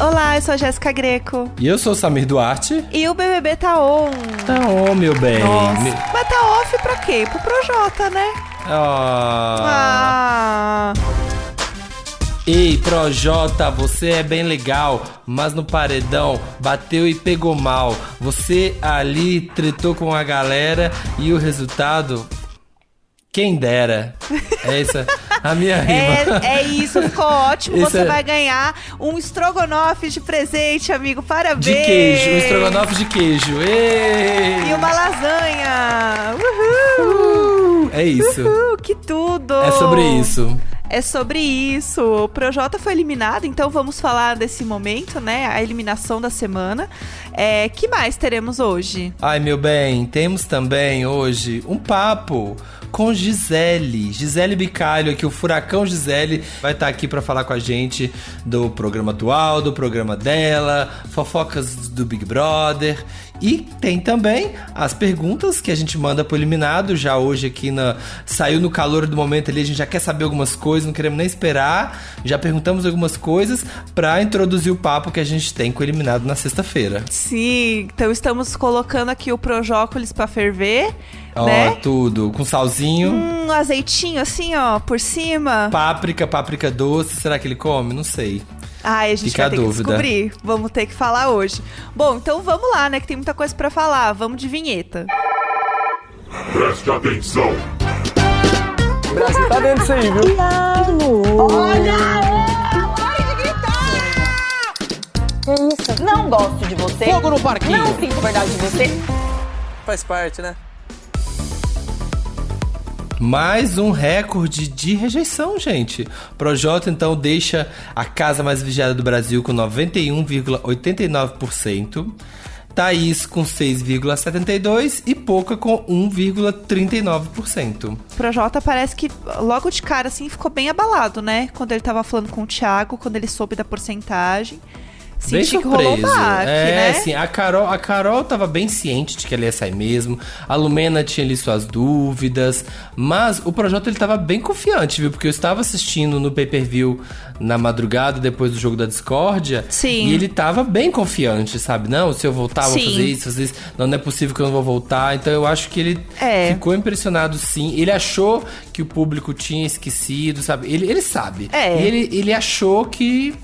Olá, eu sou a Jéssica Greco. E eu sou o Samir Duarte. E o BBB tá on. Tá on, meu bem. Nossa. Me- Mas tá off pra quê? Pro Projota, né? Ah. Ah. Ei, Projota, você é bem legal, mas no paredão bateu e pegou mal. Você ali tretou com a galera e o resultado. Quem dera. É essa a minha rima. É, é isso, ficou ótimo. Esse Você é- vai ganhar um estrogonofe de presente, amigo. Parabéns. De queijo, um estrogonofe de queijo. Ei! E uma lasanha. Uhul. É isso. Uhul, que tudo. É sobre isso. É sobre isso. O Projota foi eliminado, então vamos falar desse momento, né? A eliminação da semana. É, que mais teremos hoje? Ai, meu bem, temos também hoje um papo com Gisele. Gisele Bicalho, aqui o Furacão Gisele vai estar aqui para falar com a gente do programa atual, do programa dela, fofocas do Big Brother. E tem também as perguntas que a gente manda pro eliminado. Já hoje aqui na. Saiu no calor do momento ali, a gente já quer saber algumas coisas, não queremos nem esperar. Já perguntamos algumas coisas para introduzir o papo que a gente tem com o eliminado na sexta-feira. Sim, então estamos colocando aqui o Projócolis pra ferver, Ó, né? tudo. Com salzinho, Um azeitinho assim, ó, por cima. páprica, páprica doce. Será que ele come? Não sei. Ai, a gente Fica vai a ter dúvida. que descobrir. Vamos ter que falar hoje. Bom, então vamos lá, né? Que tem muita coisa pra falar. Vamos de vinheta. Preste atenção. O Brasil tá dentro disso aí, viu? Que isso? Não gosto de você. Fogo no parquinho. Não sinto verdade de você. Faz parte, né? Mais um recorde de rejeição, gente. Projota então deixa a casa mais vigiada do Brasil com 91,89%. Thaís com 6,72% e Pouca com 1,39%. O Projota parece que logo de cara, assim, ficou bem abalado, né? Quando ele tava falando com o Thiago, quando ele soube da porcentagem. Bem Senti um surpreso. baque, é, né? assim, a Carol, a Carol tava bem ciente de que ela ia sair mesmo. A Lumena tinha ali suas dúvidas. Mas o Projota ele tava bem confiante, viu? Porque eu estava assistindo no pay-per-view na madrugada, depois do jogo da discórdia. Sim. E ele tava bem confiante, sabe? Não, se eu voltar, eu vou fazer isso, fazer isso. Não, não é possível que eu não vou voltar. Então eu acho que ele É. ficou impressionado sim. Ele achou que o público tinha esquecido, sabe? Ele, ele sabe. É. E ele, ele achou que.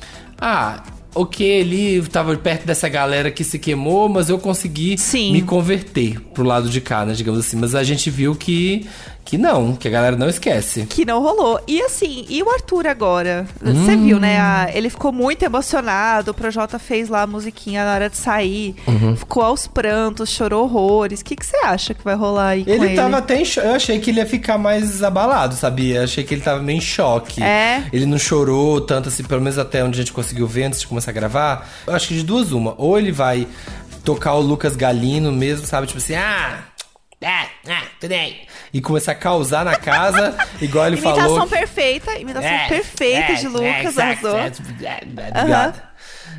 Ah. Ok, ele tava perto dessa galera que se queimou, mas eu consegui Sim. me converter pro lado de cá, né, digamos assim. Mas a gente viu que, que não, que a galera não esquece. Que não rolou. E assim, e o Arthur agora? Você Hum. viu, né? a- ele ficou muito emocionado. O Projota fez lá a musiquinha na hora de sair. Uhum. Ficou aos prantos, chorou horrores. O que, você acha que vai rolar aí com Ele ele? tava até em choque. Eu achei que ele ia ficar mais abalado, sabia? Eu achei que ele tava meio em choque. É? Ele não chorou tanto assim, pelo menos até onde a gente conseguiu ver antes de começar a gravar. Eu acho que de duas uma. Ou ele vai tocar o Lucas Galino mesmo, sabe? Tipo assim, ah. Ah, ah, tudo bem. E começar a causar na casa, igual ele Imitação falou. perfeita, imitação É, perfeita é, de é, Lucas, exato, arrasou. é, é, é, Obrigado.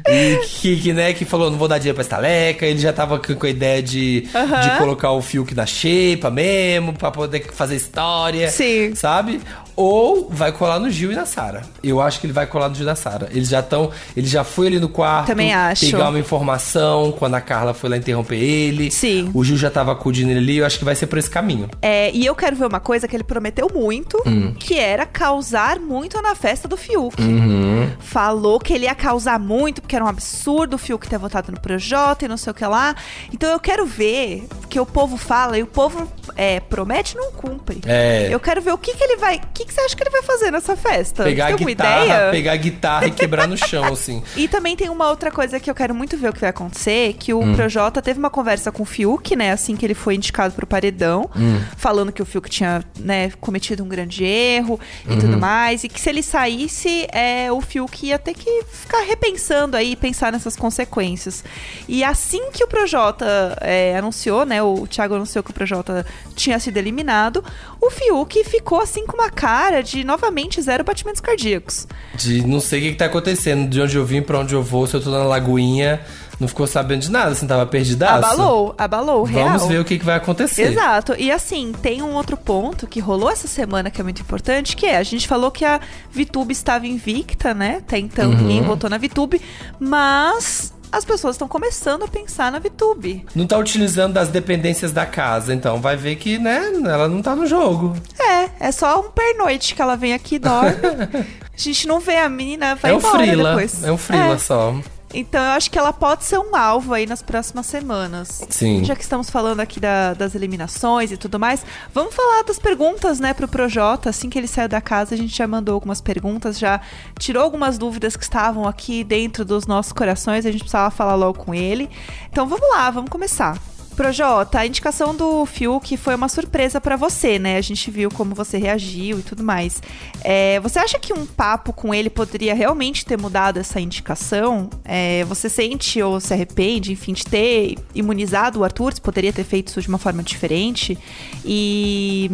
E que, que, né, que falou, não vou dar dinheiro pra estaleca, ele já tava com a ideia de, Aham. de colocar o Fiuk na xepa mesmo, pra poder fazer história. Sim. Sabe? Ou vai colar no Gil e na Sara. Eu acho que ele vai colar no Gil e na Sara. Eles já estão. Ele já foi ali no quarto. Também acho. Pegar uma informação quando a Carla foi lá interromper ele. Sim. O Gil já tava acudindo ele ali. Eu acho que vai ser por esse caminho. É, e eu quero ver uma coisa que ele prometeu muito, Hum. que era causar muito na festa do Fiuk. Uhum. Falou que ele ia causar muito, porque era um absurdo o Fiuk ter votado no Projota e não sei o que lá. Então eu quero ver, porque o povo fala e o povo é, promete e não cumpre. É. Eu quero ver o que, que ele vai. Que, que você acha que ele vai fazer nessa festa? Pegar a guitarra, pegar a guitarra e quebrar no chão, assim. E também tem uma outra coisa que eu quero muito ver o que vai acontecer, que o Hum. Projota teve uma conversa com o Fiuk, né, assim que ele foi indicado pro paredão, Hum. falando que o Fiuk tinha, né, cometido um grande erro e Uhum. tudo mais, e que se ele saísse, é, o Fiuk ia ter que ficar repensando aí, pensar nessas consequências. E assim que o Projota é, anunciou, né, o Thiago anunciou que o Projota tinha sido eliminado, o Fiuk ficou assim com uma cara cara de novamente zero batimentos cardíacos. De não sei o que, que tá acontecendo, de onde eu vim, pra onde eu vou, se eu tô na lagoinha. Não ficou sabendo de nada, assim, tava perdidaço. Abalou, abalou, real. Vamos ver o que, que vai acontecer. Exato. E assim, tem um outro ponto que rolou essa semana que é muito importante, que é, a gente falou que a VTube estava invicta, né? Até então Uhum. ninguém votou na VTube, mas as pessoas estão começando a pensar na VTube. Não tá utilizando das dependências da casa, então vai ver que, né, ela não tá no jogo. É, é só um pernoite que ela vem aqui e dorme. a gente não vê a menina, vai é um embora frila, depois. é um frila É. só. Então eu acho que ela pode ser um alvo aí nas próximas semanas. Sim. Já que estamos falando aqui da- das eliminações e tudo mais, vamos falar das perguntas, né, pro Projota. Assim que ele saiu da casa, a gente já mandou algumas perguntas, já tirou algumas dúvidas que estavam aqui dentro dos nossos corações, a gente precisava falar logo com ele. Então vamos lá, vamos começar. Projota, a indicação do Fiuk foi uma surpresa pra você, né? A gente viu como você reagiu e tudo mais. É, você acha que um papo com ele poderia realmente ter mudado essa indicação? É, você sente ou se arrepende, enfim, de ter imunizado o Arthur? Você poderia ter feito isso de uma forma diferente? E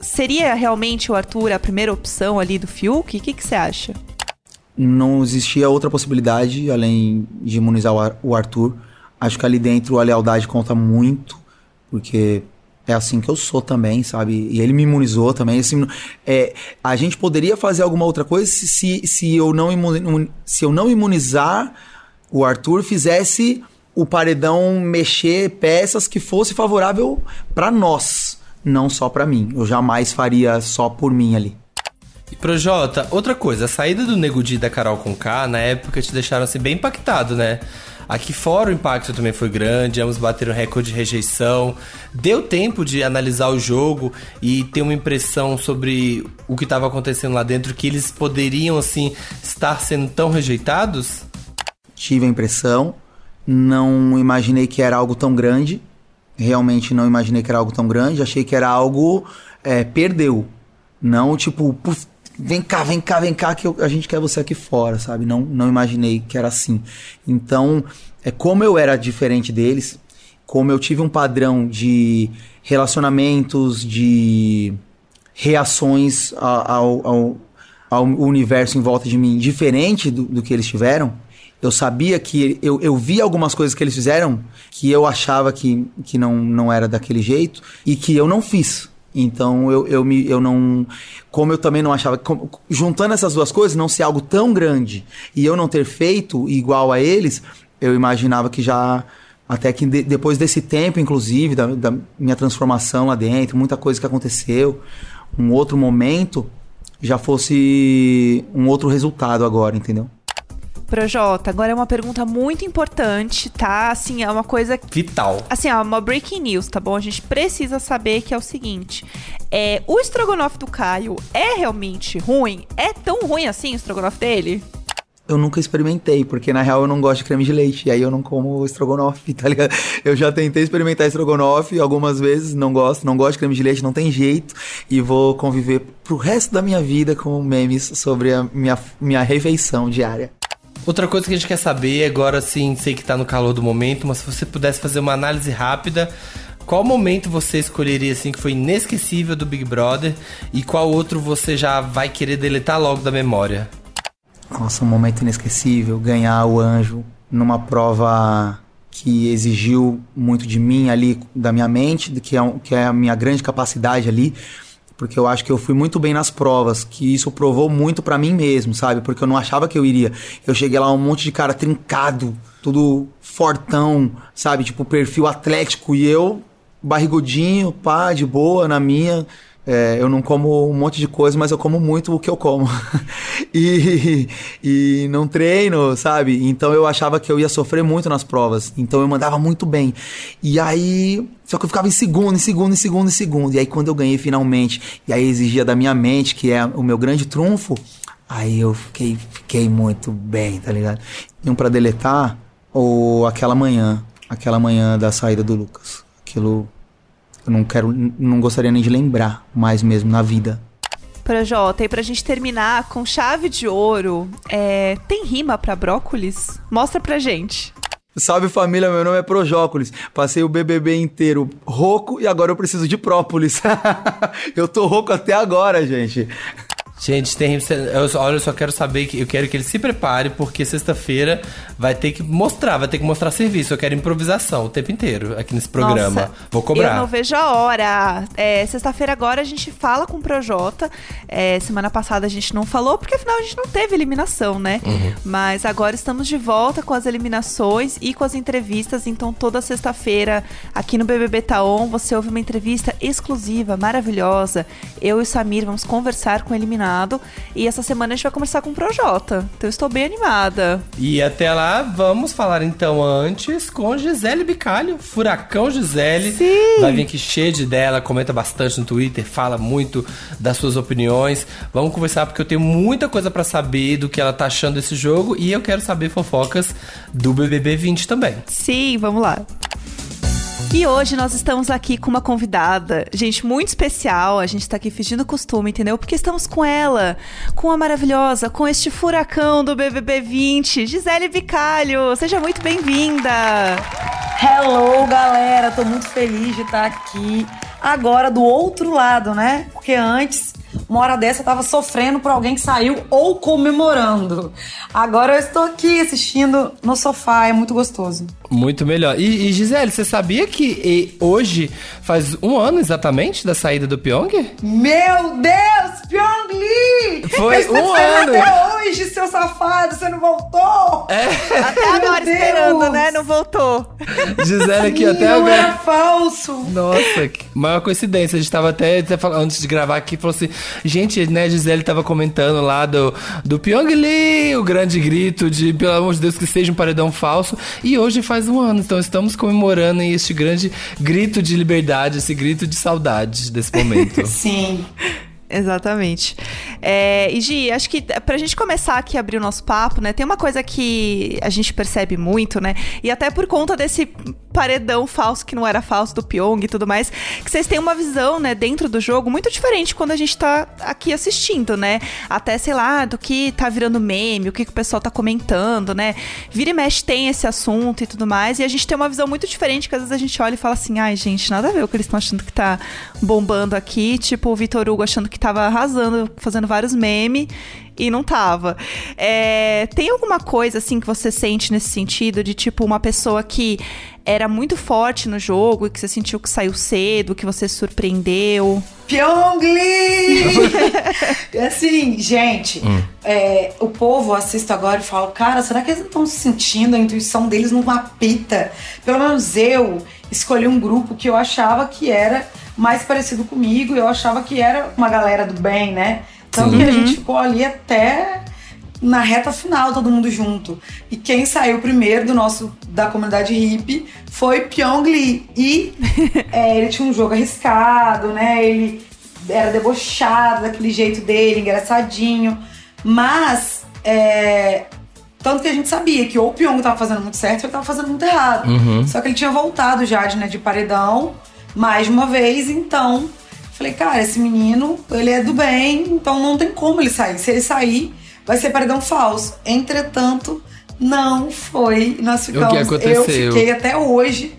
seria realmente o Arthur a primeira opção ali do Fiuk? O que, que você acha? não existia outra possibilidade além de imunizar o Ar- o Arthur. Acho que ali dentro a lealdade conta muito, porque é assim que eu sou também, sabe? E ele me imunizou também. Assim, é, a gente poderia fazer alguma outra coisa se, se, se, eu não imu- se eu não imunizar o Arthur, fizesse o paredão mexer peças que fosse favorável pra nós, não só pra mim. Eu jamais faria só por mim ali. E Projota, outra coisa, a saída do Nego da Carol com K, na época te deixaram assim bem impactado, né? Aqui fora o impacto também foi grande, ambos bateram recorde de rejeição. Deu tempo de analisar o jogo e ter uma impressão sobre o que estava acontecendo lá dentro, que eles poderiam, assim, estar sendo tão rejeitados? tive a impressão, não imaginei que era algo tão grande, realmente não imaginei que era algo tão grande, achei que era algo é, perdeu, não tipo puf, vem cá, vem cá, vem cá que eu- a gente quer você aqui fora, sabe? Não, não imaginei que era assim. Então, é como eu era diferente deles, como eu tive um padrão de relacionamentos, de reações ao, ao, ao universo em volta de mim diferente do, do que eles tiveram, eu sabia que eu, eu vi algumas coisas que eles fizeram que eu achava que, que não, não era daquele jeito e que eu não fiz. Então eu, eu, me, eu não. Como eu também não achava. juntando essas duas coisas, não ser algo tão grande e eu não ter feito igual a eles, eu imaginava que já. Até que de- depois desse tempo, inclusive, da, da minha transformação lá dentro, muita coisa que aconteceu, um outro momento, já fosse um outro resultado agora, entendeu? Projota, agora é uma pergunta muito importante, tá? Assim, é uma coisa Vital. Assim, ó, uma breaking news, tá bom? A gente precisa saber que é o seguinte: é, o estrogonofe do Caio é realmente ruim? É tão ruim assim o estrogonofe dele? Eu nunca experimentei, porque na real eu não gosto de creme de leite, e aí eu não como estrogonofe, tá ligado? Eu já tentei experimentar estrogonofe algumas vezes, não gosto, não gosto de creme de leite, não tem jeito, e vou conviver pro resto da minha vida com memes sobre a minha, minha refeição diária. Outra coisa que a gente quer saber, agora sim, sei que tá no calor do momento, mas se você pudesse fazer uma análise rápida, qual momento você escolheria assim que foi inesquecível do Big Brother e qual outro você já vai querer deletar logo da memória? Nossa, um momento inesquecível, ganhar o anjo numa prova que exigiu muito de mim ali, da minha mente, que é, que é a minha grande capacidade ali, porque eu acho que eu fui muito bem nas provas, que isso provou muito pra mim mesmo, sabe? Porque eu não achava que eu iria. Eu cheguei lá um monte de cara trincado, tudo fortão, sabe? Tipo perfil atlético e eu barrigudinho, pá, de boa na minha. É, eu não como um monte de coisa, mas eu como muito o que eu como. e, e não treino, sabe? Então eu achava que eu ia sofrer muito nas provas. Então eu mandava muito bem. E aí. Só que eu ficava em segundo, em segundo, em segundo, em segundo. E aí quando eu ganhei finalmente, e aí exigia da minha mente, que é o meu grande trunfo, aí eu fiquei, fiquei muito bem, tá ligado? E um pra deletar, ou aquela manhã. Aquela manhã da saída do Lucas. Aquilo eu não quero, não gostaria nem de lembrar mais mesmo na vida. Projota, e pra gente terminar com chave de ouro, é, tem rima pra brócolis? Mostra pra gente. Salve família, meu nome é Projócolis. Passei o BBB inteiro rouco e agora eu preciso de própolis. eu tô rouco até agora, gente. Gente, tem, eu, olha, eu só quero saber que eu quero que ele se prepare, porque sexta-feira vai ter que mostrar, vai ter que mostrar serviço. Eu quero improvisação o tempo inteiro aqui nesse programa. Nossa, Vou cobrar. Eu não vejo a hora. É, Sexta-feira agora a gente fala com o Projota. É, semana passada a gente não falou, porque afinal a gente não teve eliminação, né? Uhum. Mas agora estamos de volta com as eliminações e com as entrevistas. Então, toda sexta-feira, aqui no BBB Taon, você ouve uma entrevista exclusiva, maravilhosa. Eu e o Samir vamos conversar com o eliminado. E essa semana a gente vai conversar com o Projota. Então, eu estou bem animada. E até lá, vamos falar então antes com Gisele Bicalho, Furacão Gisele. Sim. Vai vir aqui cheia de dela, comenta bastante no Twitter, fala muito das suas opiniões. Vamos conversar porque eu tenho muita coisa pra saber do que ela tá achando desse jogo e eu quero saber fofocas do BBB 20 também. Sim, vamos lá. E hoje nós estamos aqui com uma convidada, gente, muito especial. A gente tá aqui fingindo costume, entendeu? Porque estamos com ela, com a maravilhosa, com este furacão do BBB 20, Gisele Bicalho. Seja muito bem-vinda. Hello, galera! Tô muito feliz de estar aqui. Agora do outro lado, né? Porque antes, uma hora dessa, eu tava sofrendo por alguém que saiu ou comemorando. Agora eu estou aqui assistindo no sofá, é muito gostoso. Muito melhor. E, e, Gisele, você sabia que hoje faz um ano exatamente da saída do Pyong? Meu Deus, Pyong Lee! Foi um esperando ano. até hoje, seu safado, você não voltou! Até agora Deus. esperando, né? Não voltou. Gisele aqui até não agora. era falso! Nossa, que maior coincidência. A gente tava até, até falando, antes de gravar aqui, falou assim: gente, né, a Gisele tava comentando lá do, do Pyong Lee, o grande grito de, pelo amor de Deus, que seja um paredão falso. E hoje faz um ano, então estamos comemorando este grande grito de liberdade, esse grito de saudade desse momento. Sim. Exatamente. É, e Gi, acho que pra gente começar aqui a abrir o nosso papo, né? Tem uma coisa que a gente percebe muito, né? E até por conta desse paredão falso que não era falso do Pyong e tudo mais, que vocês têm uma visão, né, dentro do jogo muito diferente quando a gente tá aqui assistindo, né? Até, sei lá, do que tá virando meme, o que, que o pessoal tá comentando, né? Vira e mexe tem esse assunto e tudo mais, e a gente tem uma visão muito diferente, que às vezes a gente olha e fala assim, ai, gente, nada a ver o que eles estão achando que tá bombando aqui, tipo o Vitor Hugo achando que tava arrasando, fazendo vários memes e não tava. É, tem alguma coisa assim que você sente nesse sentido de tipo uma pessoa que era muito forte no jogo e que você sentiu que saiu cedo, que você surpreendeu? Pyong Lee! assim, gente, é, o povo assiste agora e fala, cara, será que eles não estão sentindo a intuição deles não apita? Pelo menos eu escolhi um grupo que eu achava que era mais parecido comigo, eu achava que era uma galera do bem, né? Tanto que a gente ficou ali até na reta final, todo mundo junto. E quem saiu primeiro do nosso da comunidade hippie foi Pyong Lee. E é, ele tinha um jogo arriscado, né? Ele era debochado daquele jeito dele, engraçadinho. Mas é, tanto que a gente sabia que ou o Pyong tava fazendo muito certo ou ele tava fazendo muito errado. Só que ele tinha voltado já de, né, de paredão mais de uma vez, então falei, cara, esse menino, ele é do bem, então não tem como ele sair. Se ele sair, vai ser paredão falso. Entretanto, não foi. Nós ficamos. Eu aconteceu? fiquei até hoje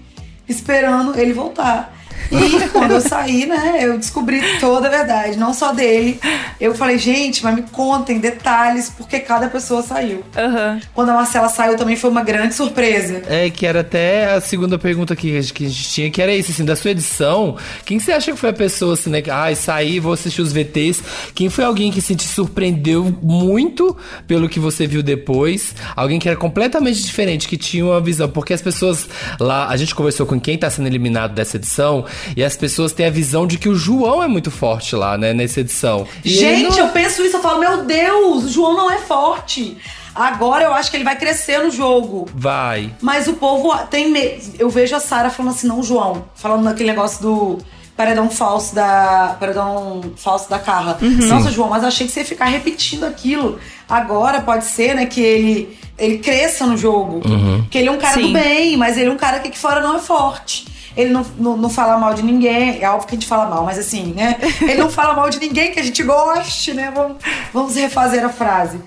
esperando ele voltar. E quando eu saí, né, eu descobri toda a verdade, não só dele. Eu falei, gente, mas me contem detalhes porque cada pessoa saiu. Aham. Quando a Marcela saiu também foi uma grande surpresa. É, que era até a segunda pergunta que a gente, que a gente tinha, que era isso, assim, da sua edição, quem você acha que foi a pessoa, assim, né, que, ai, saí, vou assistir os VTs, quem foi alguém que, assim, te surpreendeu muito pelo que você viu depois, alguém que era completamente diferente, que tinha uma visão, porque as pessoas lá, a gente conversou com quem tá sendo eliminado dessa edição, e as pessoas têm a visão de que o João é muito forte lá, né, nessa edição. E Gente, não- eu penso isso, eu falo, meu Deus, o João não é forte. Agora eu acho que ele vai crescer no jogo. Vai. Mas o povo tem medo. Eu vejo a Sara falando assim, não, João. Falando naquele negócio do paredão falso da. Paredão falso da Carla. Nossa, João, mas eu achei que você ia ficar repetindo aquilo. Agora pode ser, né, que ele, ele cresça no jogo. Que ele é um cara Sim. do bem, mas ele é um cara que aqui fora não é forte. Ele não, não, não fala mal de ninguém. É óbvio que a gente fala mal, mas assim, né? Ele não fala mal de ninguém que a gente goste, né? Vamos, vamos refazer a frase.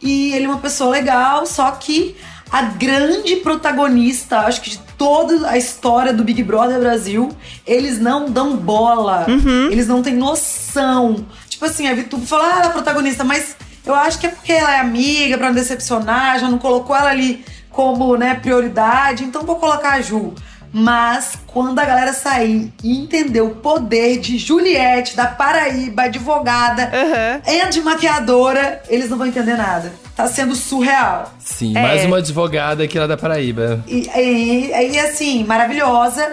E ele é uma pessoa legal, só que a grande protagonista, acho que de toda a história do Big Brother Brasil, eles não dão bola. Eles não têm noção. Tipo assim, a Vitube fala, ah, ela é protagonista, mas eu acho que é porque ela é amiga pra não decepcionar, já não colocou ela ali como, né, prioridade, então vou colocar a Ju. Mas quando a galera sair e entender o poder de Juliette, da Paraíba, advogada e de maquiadora, eles não vão entender nada. Tá sendo surreal. Sim, É. mais uma advogada aqui lá da Paraíba. E, e, e, assim, maravilhosa.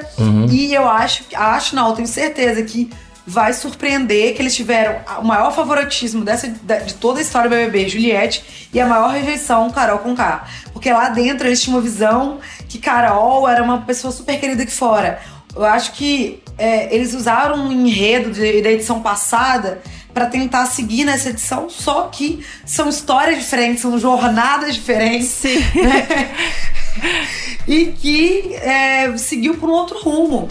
E eu acho, acho, não, eu tenho certeza que vai surpreender que eles tiveram o maior favoritismo dessa, de toda a história do BBB, Juliette, e a maior rejeição, Carol com K. Porque lá dentro eles tinham uma visão que Carol era uma pessoa super querida aqui fora. Eu acho que é, eles usaram um enredo de- da edição passada pra tentar seguir nessa edição, só que são histórias diferentes, são jornadas diferentes. Sim. né? e que é, seguiu por um outro rumo.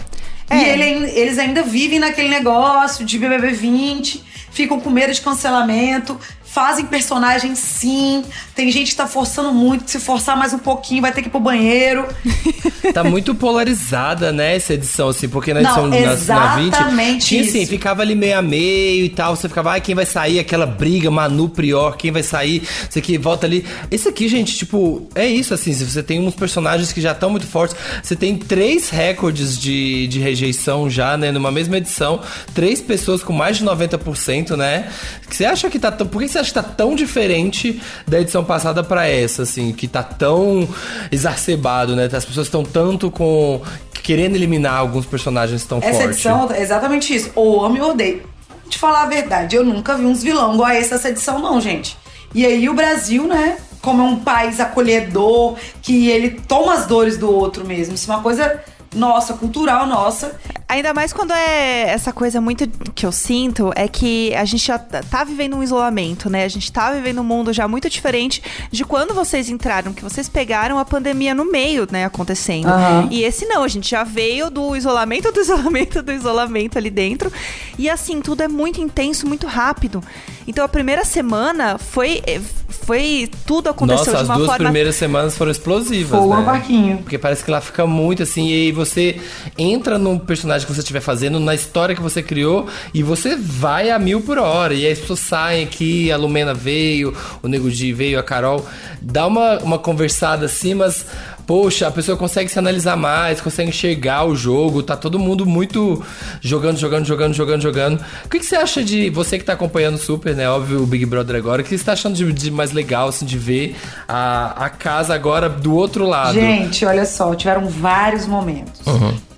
E É. ele- eles ainda vivem naquele negócio de BBB 20, ficam com medo de cancelamento, fazem personagens sim. Tem gente que tá forçando muito, que se forçar mais um pouquinho vai ter que ir pro banheiro. Tá muito polarizada, né, essa edição, assim, porque na Não, edição na, na 20 exatamente tinha assim, ficava ali meio a meio e tal, você ficava, ai, quem vai sair, aquela briga, Manu Prior, quem vai sair, isso aqui, volta ali. Esse aqui, gente, tipo, é isso, assim, se você tem uns personagens que já estão muito fortes, você tem três recordes de, de rejeição já, né, numa mesma edição, três pessoas com mais de 90%, né, que você acha que tá tão, por que você acha que tá tão diferente da edição passada pra essa, assim, que tá tão exacerbado, né, as pessoas estão tanto com, querendo eliminar alguns personagens tão Essa fortes. edição é exatamente isso. Ou amo ou odeio. Vou te falar a verdade, eu nunca vi uns vilão igual a esse dessa edição, não, gente. E aí o Brasil, né? Como é um país acolhedor, que ele toma as dores do outro mesmo. Isso é uma coisa nossa, cultural nossa. Ainda mais quando é essa coisa muito que eu sinto é que a gente já tá vivendo um isolamento, né? A gente tá vivendo um mundo já muito diferente de quando vocês entraram, que vocês pegaram a pandemia no meio, né, acontecendo. Aham. E esse não, a gente já veio do isolamento, do isolamento, do isolamento ali dentro. E assim, tudo é muito intenso, muito rápido. Então a primeira semana foi foi tudo aconteceu Nossa, de as uma duas forma primeiras semanas foram explosivas, Fogo né? no parquinho. Porque parece que lá fica muito assim, e aí você entra no personagem que você estiver fazendo, na história que você criou, e você vai a mil por hora. E aí as pessoas saem aqui, a Lumena veio, o Nego Di veio, a Carol. Dá uma, uma conversada assim, mas. Poxa, a pessoa consegue se analisar mais, consegue enxergar o jogo, tá todo mundo muito jogando, jogando, jogando, jogando, jogando. O que, que você acha de você que tá acompanhando super, né? Óbvio, o Big Brother agora. O que você tá achando de, de mais legal, assim, de ver a, a casa agora do outro lado? Gente, olha só, tiveram vários momentos.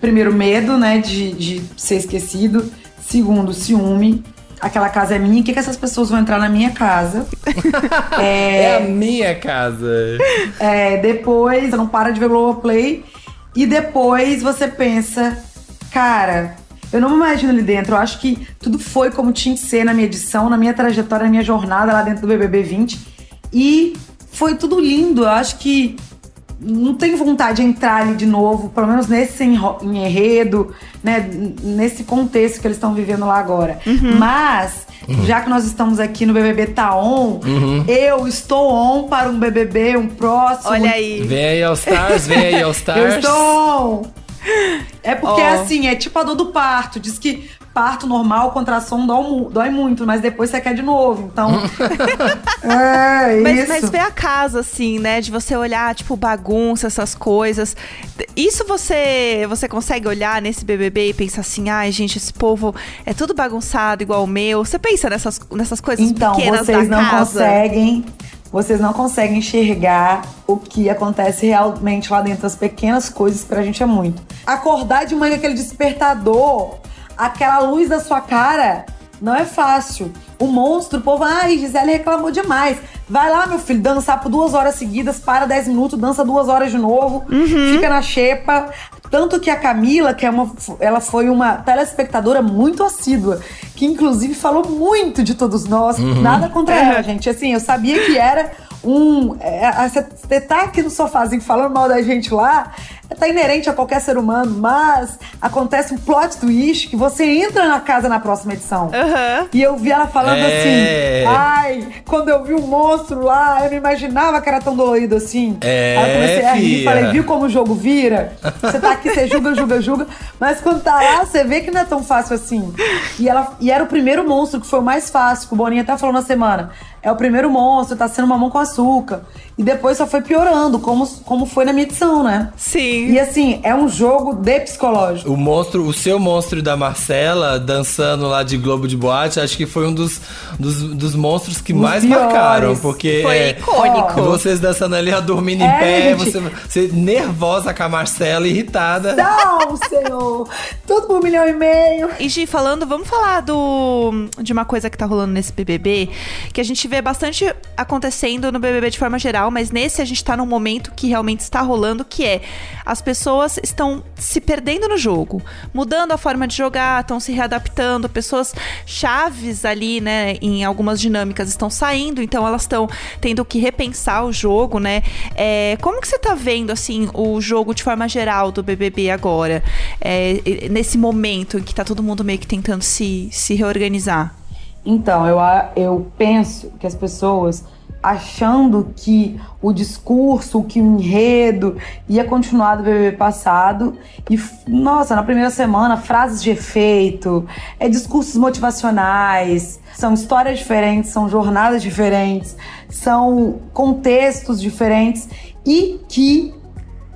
Primeiro, medo, né, de, de ser esquecido. Segundo, ciúme. Aquela casa é minha, o que, que essas pessoas vão entrar na minha casa? É a minha casa. É, depois, você não para de ver Globoplay. E depois você pensa, cara, eu não me imagino ali dentro. Eu acho que tudo foi como tinha que ser na minha edição, na minha trajetória, na minha jornada lá dentro do BBB 20. E foi tudo lindo. Eu acho que não tenho vontade de entrar ali de novo, pelo menos nesse enredo, né? Nesse contexto que eles estão vivendo lá agora. Mas, já que nós estamos aqui no BBB Tá On, eu estou on para um BBB, um próximo. Olha aí. Vem aí All Stars, vem aí All Eu Stars. estou on. É porque, Ó. assim, é tipo a dor do parto. Diz que parto normal, contração dói, mu- dói muito, mas depois você quer de novo. Então. é, Mas, isso. mas ver a casa, assim, né? De você olhar, tipo, bagunça, essas coisas. Isso você você consegue olhar nesse BBB e pensar assim, ai, gente, esse povo é tudo bagunçado igual o meu. Você pensa nessas, nessas coisas Então, pequenas vocês da não casa? conseguem. Vocês não conseguem enxergar o que acontece realmente lá dentro. As pequenas coisas pra gente é muito. Acordar de manhã aquele despertador, aquela luz da sua cara, não é fácil. O monstro, o povo, ai, Gisele reclamou demais. Vai lá, meu filho, dançar por duas horas seguidas, para 10 minutos, dança duas horas de novo, fica na xepa. Tanto que a Camila, que é uma, ela foi uma telespectadora muito assídua, que inclusive falou muito de todos nós, nada contra ela, gente. Assim, eu sabia que era um. é, Você tá aqui no sofazinho falando mal da gente lá, tá inerente a qualquer ser humano, mas acontece um plot twist que você entra na casa na próxima edição. Aham. E eu vi ela falando É. assim: ai, quando eu vi o monstro lá, eu não imaginava que era tão dolorido assim. É, Aí eu comecei a rir, fia. falei: viu como o jogo vira? Você tá aqui, você julga, julga, julga. Mas quando tá lá, você vê que não é tão fácil assim. E, ela, e era o primeiro monstro que foi o mais fácil, que o Boninho até falou na semana. É o primeiro monstro, tá sendo mamão com açúcar. E depois só foi piorando, como, como foi na minha edição, né? Sim. E assim, é um jogo de psicológico. O monstro, o seu monstro da Marcela dançando lá de Globo de Boate, acho que foi um dos, dos, dos monstros que Os mais piores. marcaram, porque Foi é, icônico. vocês dançando ali, dormindo em É, pé, gente. você, você nervosa com a Marcela, irritada. Não, senhor! Tudo por um milhão e meio. E Gi, falando, vamos falar do de uma coisa que tá rolando nesse BBB, que a gente vê bastante acontecendo no BBB de forma geral, mas nesse a gente tá num momento que realmente está rolando, que é as pessoas estão se perdendo no jogo, mudando a forma de jogar, estão se readaptando, pessoas chaves ali, né, em algumas dinâmicas estão saindo, então elas estão tendo que repensar o jogo, né? É, como que você tá vendo, assim, o jogo de forma geral do BBB agora? É, nesse momento em que tá todo mundo meio que tentando se, se reorganizar? Então, eu, eu penso que as pessoas achando que o discurso, que o enredo ia continuar do BBB passado e, nossa, na primeira semana, frases de efeito, é discursos motivacionais, são histórias diferentes, são jornadas diferentes, são contextos diferentes e que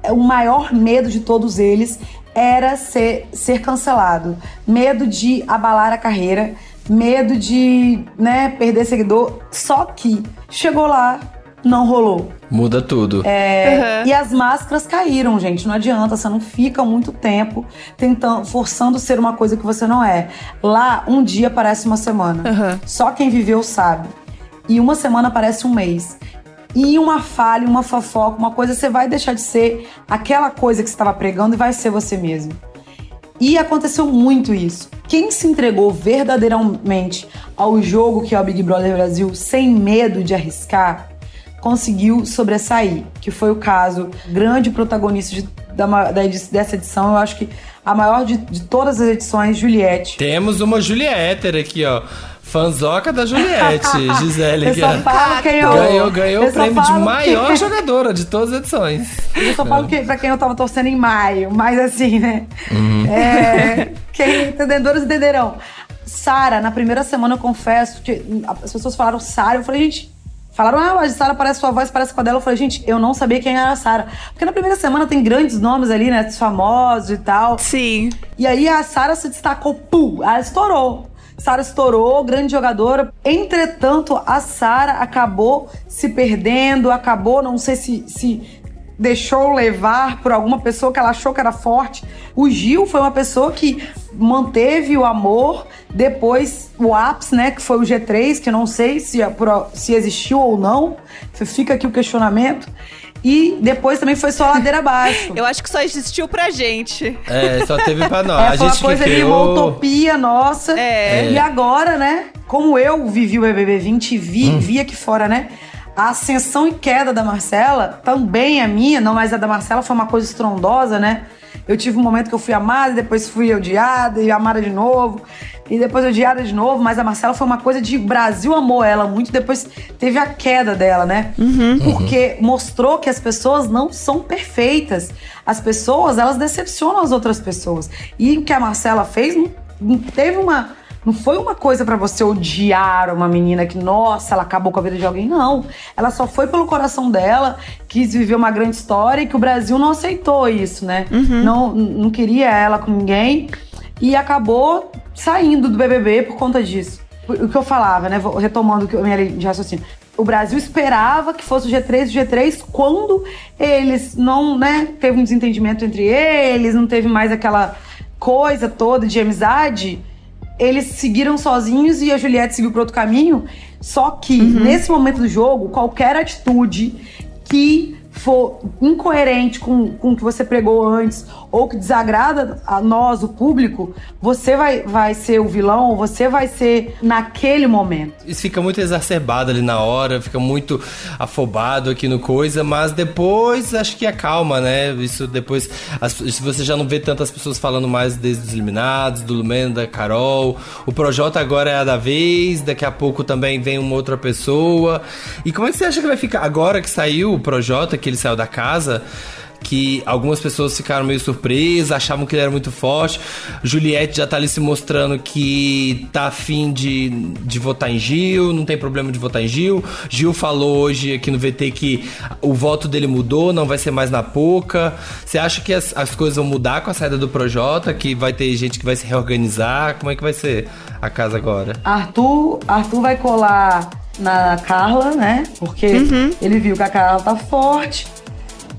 o maior medo de todos eles era ser, ser cancelado. Medo de abalar a carreira, medo de né, perder seguidor. Só que chegou lá, não rolou. Muda tudo. É, Uhum. E as máscaras caíram, gente. Não adianta, você não fica muito tempo tentando, forçando ser uma coisa que você não é. Lá, um dia parece uma semana. Uhum. Só quem viveu sabe. E uma semana parece um mês. E uma falha, uma fofoca, uma coisa, você vai deixar de ser aquela coisa que você estava pregando e vai ser você mesmo. E aconteceu muito isso. Quem se entregou verdadeiramente ao jogo que é o Big Brother Brasil, sem medo de arriscar, conseguiu sobressair. Que foi o caso, grande protagonista de- da da dessa edição, eu acho que a maior de, de todas as edições, Juliette. Temos uma Juliette aqui, ó. Fanzoca da Juliette, Gisele. Eu que só é- falo quem eu Ganhou, ganhou eu o prêmio de maior quem- jogadora de todas as edições. Eu só falo que, pra quem eu tava torcendo em maio, mas assim, né? Uhum. É, quem entendedores entenderão. Sara, na primeira semana eu confesso que as pessoas falaram Sara, eu falei, gente. Falaram, ah, a Sara parece sua voz, parece com a dela. Eu falei, gente, eu não sabia quem era a Sara. Porque na primeira semana tem grandes nomes ali, né? Famosos e tal. Sim. E aí a Sara se destacou, pum, ela estourou. Sara estourou, grande jogadora. Entretanto, a Sara acabou se perdendo, acabou, não sei se, se deixou levar por alguma pessoa que ela achou que era forte. O Gil foi uma pessoa que manteve o amor, depois o ápice, né, que foi o G3, que não sei se, é se existiu ou não. Fica aqui o questionamento. E depois também foi só ladeira abaixo. Eu acho que só existiu pra gente. É, só teve pra nós. É, a foi gente uma coisa que ali, criou... uma utopia nossa. É. E agora, né? Como eu vivi o BBB 20 e vi, vi aqui fora, né? A ascensão e queda da Marcela, também a minha, não mais a da Marcela, foi uma coisa estrondosa, né? Eu tive um momento que eu fui amada, e depois fui odiada e amada de novo. E depois odiada de novo, mas a Marcela foi uma coisa de Brasil amou ela muito, depois teve a queda dela, né? Porque mostrou que as pessoas não são perfeitas. As pessoas, elas decepcionam as outras pessoas. E o que a Marcela fez não, não teve uma. Não foi uma coisa pra você odiar uma menina que, nossa, ela acabou com a vida de alguém. Não. Ela só foi pelo coração dela, quis viver uma grande história e que o Brasil não aceitou isso, né? Não, não queria ela com ninguém e acabou saindo do BBB por conta disso. O que eu falava, né? Vou retomando o que- a minha linha de raciocínio. O Brasil esperava que fosse o G3 o G3 quando eles não, né? Teve um desentendimento entre eles, não teve mais aquela coisa toda de amizade. Eles seguiram sozinhos e a Juliette seguiu para outro caminho. Só que nesse momento do jogo, qualquer atitude que for incoerente com, com o que você pregou antes ou que desagrada a nós, o público, você vai, vai ser o vilão você vai ser naquele momento. Isso fica muito exacerbado ali na hora, fica muito afobado aqui no coisa, mas depois acho que acalma, né? Isso depois. Se você já não vê tantas pessoas falando mais desde os eliminados, do Lumena, da Carol. O Projota agora é a da vez, daqui a pouco também vem uma outra pessoa. E como é que você acha que vai ficar? Agora que saiu o Projota, que ele saiu da casa que algumas pessoas ficaram meio surpresas, achavam que ele era muito forte. Juliette já tá ali se mostrando que tá afim de, de votar em Gil, não tem problema de votar em Gil. Gil falou hoje aqui no VT que o voto dele mudou, não vai ser mais na Poca. Você acha que as, as coisas vão mudar com a saída do Projota, que vai ter gente que vai se reorganizar? Como é que vai ser a casa agora? Arthur, Arthur vai colar na Carla, né? Porque ele viu que a Carla tá forte,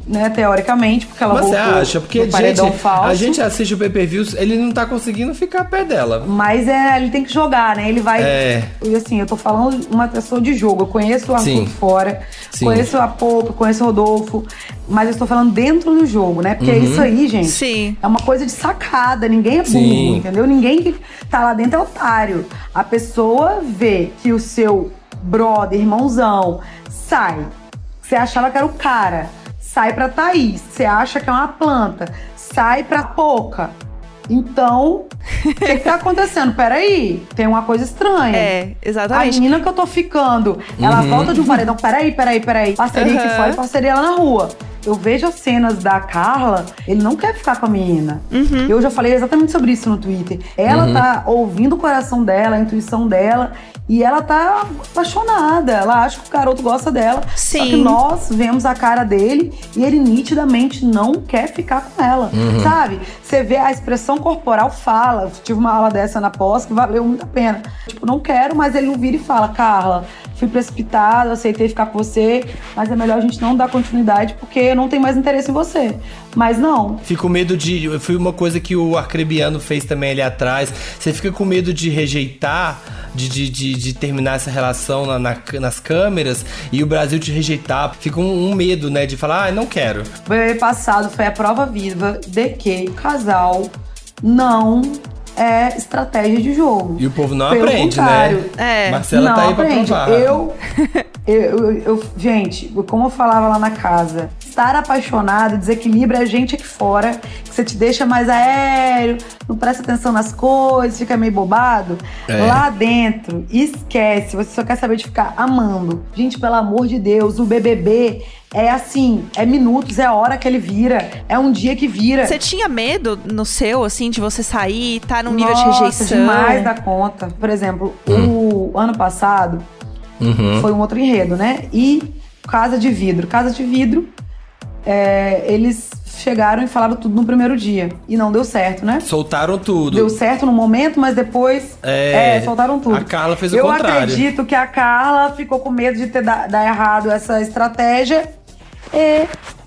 né? Teoricamente, porque ela Mas você acha? Porque gente, paredão falso. a gente assiste o pay-per-view, ele não tá conseguindo ficar perto dela. Mas é, ele tem que jogar, né? Ele vai. É. E assim, eu tô falando uma pessoa de jogo. Eu conheço o Arthur Sim. fora, Sim. conheço a Poupa, conheço o Rodolfo, mas eu estou falando dentro do jogo, né? Porque Uhum. isso aí, gente, Sim. é uma coisa de sacada. Ninguém é burro, entendeu? Ninguém que tá lá dentro é otário. A pessoa vê que o seu brother, irmãozão, sai. Você achava que era o cara. Sai pra Thaís. Você acha que é uma planta. Sai pra Poca. Então, o que, que tá acontecendo? Peraí, tem uma coisa estranha. É, A exatamente. menina que eu tô ficando, ela volta de um paredão. Peraí, peraí, peraí. Parceria aqui Aham. fora e parceria lá na rua. Eu vejo as cenas da Carla, ele não quer ficar com a menina. Uhum. Eu já falei exatamente sobre isso no Twitter. Ela tá ouvindo o coração dela, a intuição dela, e ela tá apaixonada. Ela acha que o garoto gosta dela. Só Sim. que nós vemos a cara dele e ele nitidamente não quer ficar com ela. Sabe? Você vê a expressão corporal fala. Eu tive uma aula dessa na pós que valeu muito a pena. Tipo, não quero, mas ele não vira e fala, Carla, fui precipitado, aceitei ficar com você, mas é melhor a gente não dar continuidade porque eu não tenho mais interesse em você. Mas não. Fico com medo de. Foi uma coisa que o Arcrebiano fez também ali atrás. Você fica com medo de rejeitar, de, de, de, de terminar essa relação na- na- nas câmeras e o Brasil te rejeitar. Fica um, um medo, né? De falar, ah, não quero. O passado foi a prova viva de que o casal não é estratégia de jogo. E o povo não Pelo aprende, contrário. né? É. Marcela não tá aí pra aprende. provar. Eu, eu, eu, eu- gente, como eu falava lá na casa, estar apaixonado desequilibra a gente aqui fora, que você te deixa mais aéreo, não presta atenção nas coisas, fica meio bobado. É. Lá dentro, esquece, você só quer saber de ficar amando. Gente, pelo amor de Deus, o BBB é assim, é minutos, é hora que ele vira, é um dia que vira. Você tinha medo no seu, assim, de você sair, tá num nível Nossa, de rejeição? demais da conta. Por exemplo, o ano passado Uhum. foi um outro enredo, né? E Casa de Vidro. Casa de Vidro, é, eles chegaram e falaram tudo no primeiro dia. E não deu certo, né? Soltaram tudo. Deu certo no momento, mas depois É, é, soltaram tudo. a Carla fez o Eu contrário. acredito que a Carla ficou com medo de ter da- dar errado essa estratégia e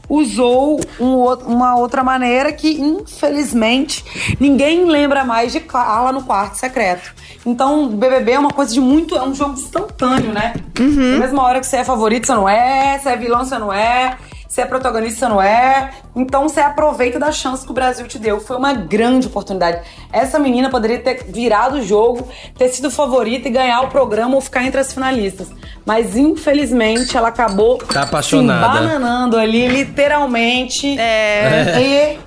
usou um uma outra maneira que, infelizmente, ninguém lembra mais de Carla no quarto secreto. Então, BBB é uma coisa de muito. É um jogo instantâneo, né? Na mesma hora que você é favorito, você não é. Você é vilão, você não é. Você é protagonista, você não é. Então você aproveita da chance que o Brasil te deu. Foi uma grande oportunidade. Essa menina poderia ter virado o jogo, ter sido favorita e ganhar o programa ou ficar entre as finalistas. Mas infelizmente ela acabou Tá apaixonada. se bananando ali, literalmente. É.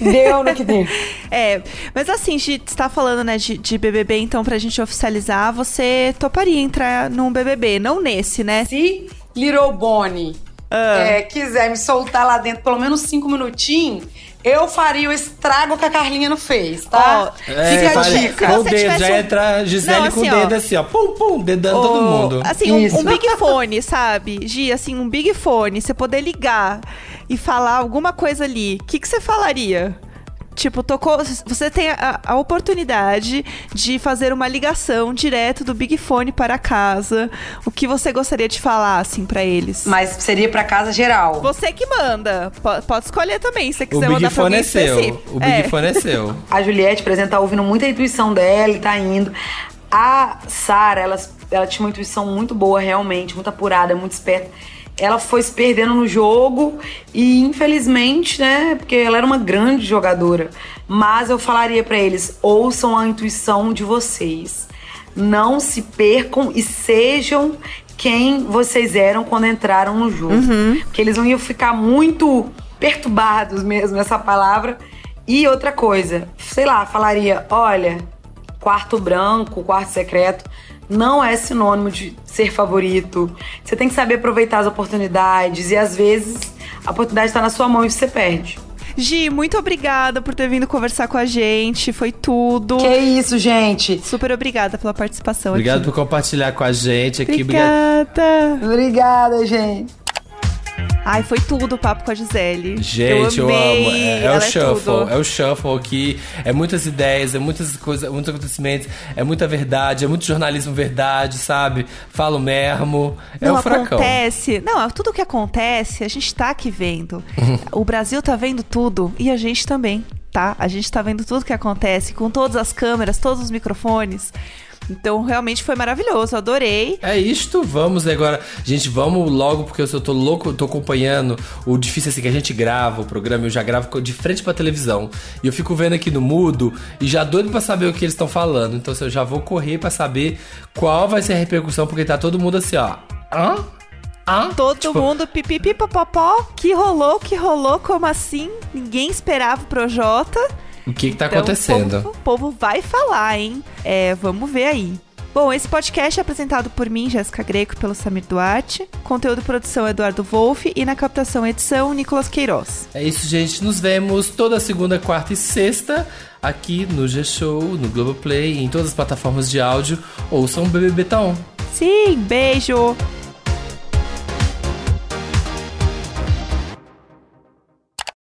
E deu no que deu. É, mas assim, você tá falando, né, de, de BBB, então pra gente oficializar, você toparia entrar num BBB, não nesse, né? Se Little Bonnie é, quiser me soltar lá dentro pelo menos cinco minutinhos, eu faria o estrago que a Carlinha não fez, tá? É, Fica a faz- dica. Com o você dedo, tivesse já entra a Gisele Não, com o assim, ó. dedo assim, ó. Pum, pum, dedando todo Ô, mundo. Assim, um, um big fone, sabe? Gi, assim, um big fone, você poder ligar e falar alguma coisa ali, o que, que você falaria? Tipo, tocou. Você tem a, a oportunidade de fazer uma ligação direto do Big Fone para casa. O que você gostaria de falar, assim, pra eles? Mas seria pra casa geral. Você que manda. Po- Pode escolher também, se você quiser mandar pra alguém é seu. O Big É. Fone é seu. A Juliette, por exemplo, tá ouvindo muita intuição dela e tá indo. A Sara, ela, ela tinha uma intuição muito boa, realmente, muito apurada, muito esperta. Ela foi se perdendo no jogo e infelizmente, né, porque ela era uma grande jogadora, mas eu falaria pra eles: ouçam a intuição de vocês. Não se percam e sejam quem vocês eram quando entraram no jogo. Porque eles não iam ficar muito perturbados mesmo, essa palavra. E outra coisa, sei lá, falaria: olha, quarto branco, quarto secreto, não é sinônimo de ser favorito. Você tem que saber aproveitar as oportunidades e às vezes a oportunidade está na sua mão e você perde. Gi, muito obrigada por ter vindo conversar com a gente. Foi tudo. Que isso, gente? Super obrigada pela participação Obrigado aqui. por compartilhar com a gente aqui. Obrigada. Obrigada, gente. Ai, foi tudo o papo com a Gisele. Gente, eu, amei. amo. É, é o shuffle. tudo. É o shuffle aqui. É muitas ideias, é muitas coisas, muitos acontecimentos, é muita verdade, é muito jornalismo verdade, sabe? Falo mesmo. É não o furacão. acontece. Não, tudo que acontece, a gente tá aqui vendo. o Brasil tá vendo tudo e a gente também, tá? A gente tá vendo tudo que acontece com todas as câmeras, todos os microfones. Então, realmente foi maravilhoso, adorei. É isto, vamos agora. Gente, vamos logo, porque eu só tô louco, tô acompanhando o difícil assim que a gente grava o programa, eu já gravo de frente pra televisão. E eu fico vendo aqui no mudo e já doido pra saber o que eles estão falando. Então assim, eu já vou correr pra saber qual vai ser a repercussão, porque tá todo mundo assim, ó. Hã? Hã? Todo Tipo, mundo pipipi popopó, que rolou, que rolou, como assim? Ninguém esperava o Projota. O que que tá Então, acontecendo? O povo, o povo vai falar, hein? É, vamos ver aí. Bom, esse podcast é apresentado por mim, Jéssica Greco, e pelo Samir Duarte. Conteúdo e produção Eduardo Wolff e na captação e edição Nicolas Queiroz. É isso, gente. Nos vemos toda segunda, quarta e sexta aqui no G-Show, no Globoplay, em todas as plataformas de áudio. Ouçam o BBB Tá On. Sim, beijo!